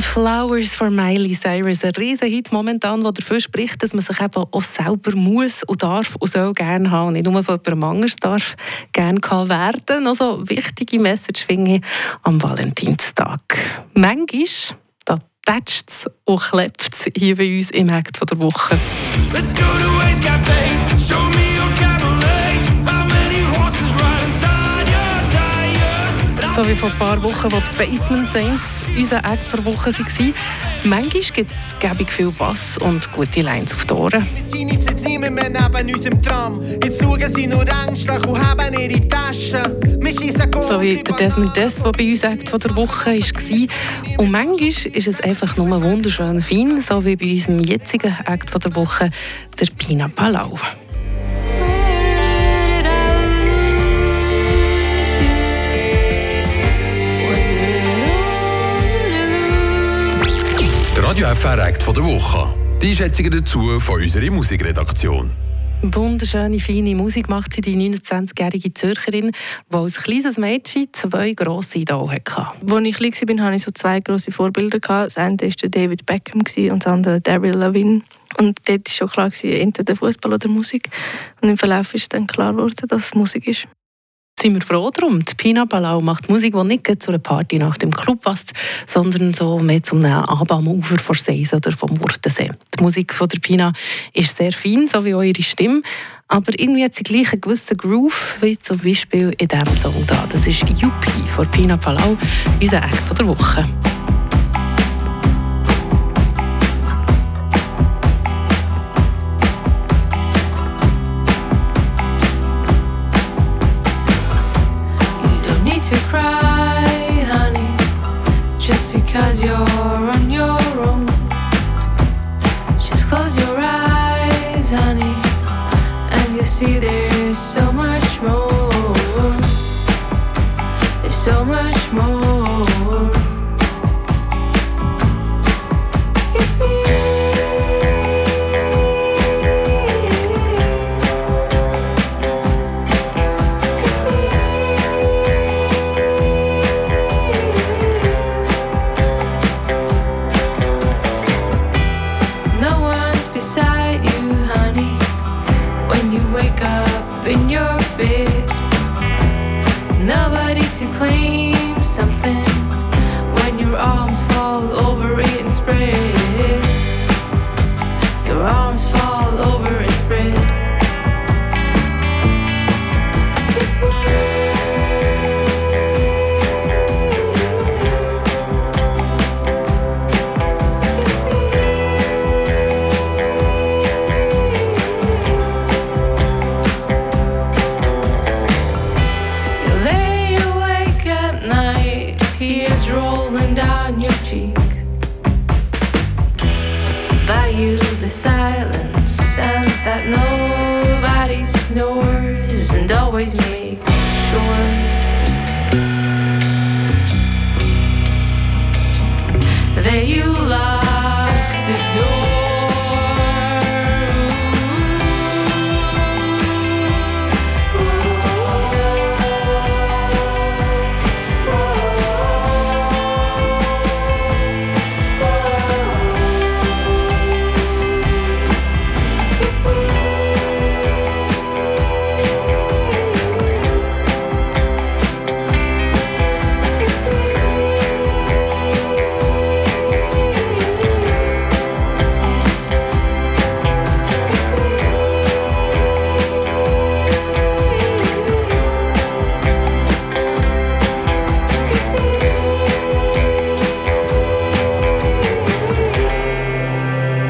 Flowers for Miley Cyrus, ein riesen Hit momentan, der dafür spricht, dass man sich eben auch selber muss und darf und soll gerne haben. Und nicht nur von jemandem anders darf gerne werden. Also wichtige Message finde ich am Valentinstag. Manchmal da tätscht es und klebt es hier bei uns im Act der Woche. Let's go to Waste Cafe, show me wie vor ein paar Wochen, wo die Basement Saints unser Act der Woche waren. Manchmal gibt es gäbig viel Bass und gute Lines auf die Ohren. Die sitzen nicht mehr neben uns im Tram. Jetzt schauen sie nur ängstlich und haben ihre Taschen. So wie der Desmond Des, der bei uns Act der Woche war. Und manchmal ist es einfach nur wunderschön fein, so wie bei unserem jetzigen Act der Woche, der Pina Palau. Radio FR Act von der Woche. Die Einschätzungen dazu von unserer Musikredaktion. Wunderschöne, feine Musik macht sie die 29-jährige Zürcherin, die als kleines Mädchen zwei grosse Idole hatte. Als ich klein war, hatte ich so zwei grosse Vorbilder. Das eine war David Beckham und das andere Daryl Lavigne. Und dort war schon klar, entweder Fußball oder Musik. Und im Verlauf ist dann klar geworden, dass es Musik ist sind wir froh darum. Die Pina Palau macht Musik, die nicht zu einer Party nach dem Club passt, sondern so mehr zum Abend am Ufer von Seis oder vom Murtensee. Die Musik von der Pina ist sehr fein, so wie eure Stimme, aber irgendwie hat sie gleich einen gewissen Groove, wie zum Beispiel in diesem Song da. Das ist Yuppie von Pina Palau, unser Act der Woche. You're on your own. Just close your eyes, honey, and you see there's so beside you, honey, when you wake up in your bed. Nobody to claim something when your arms fall over it and spread. Your arms fall over. cheek. Value the silence and that nobody snores, and always make sure. That you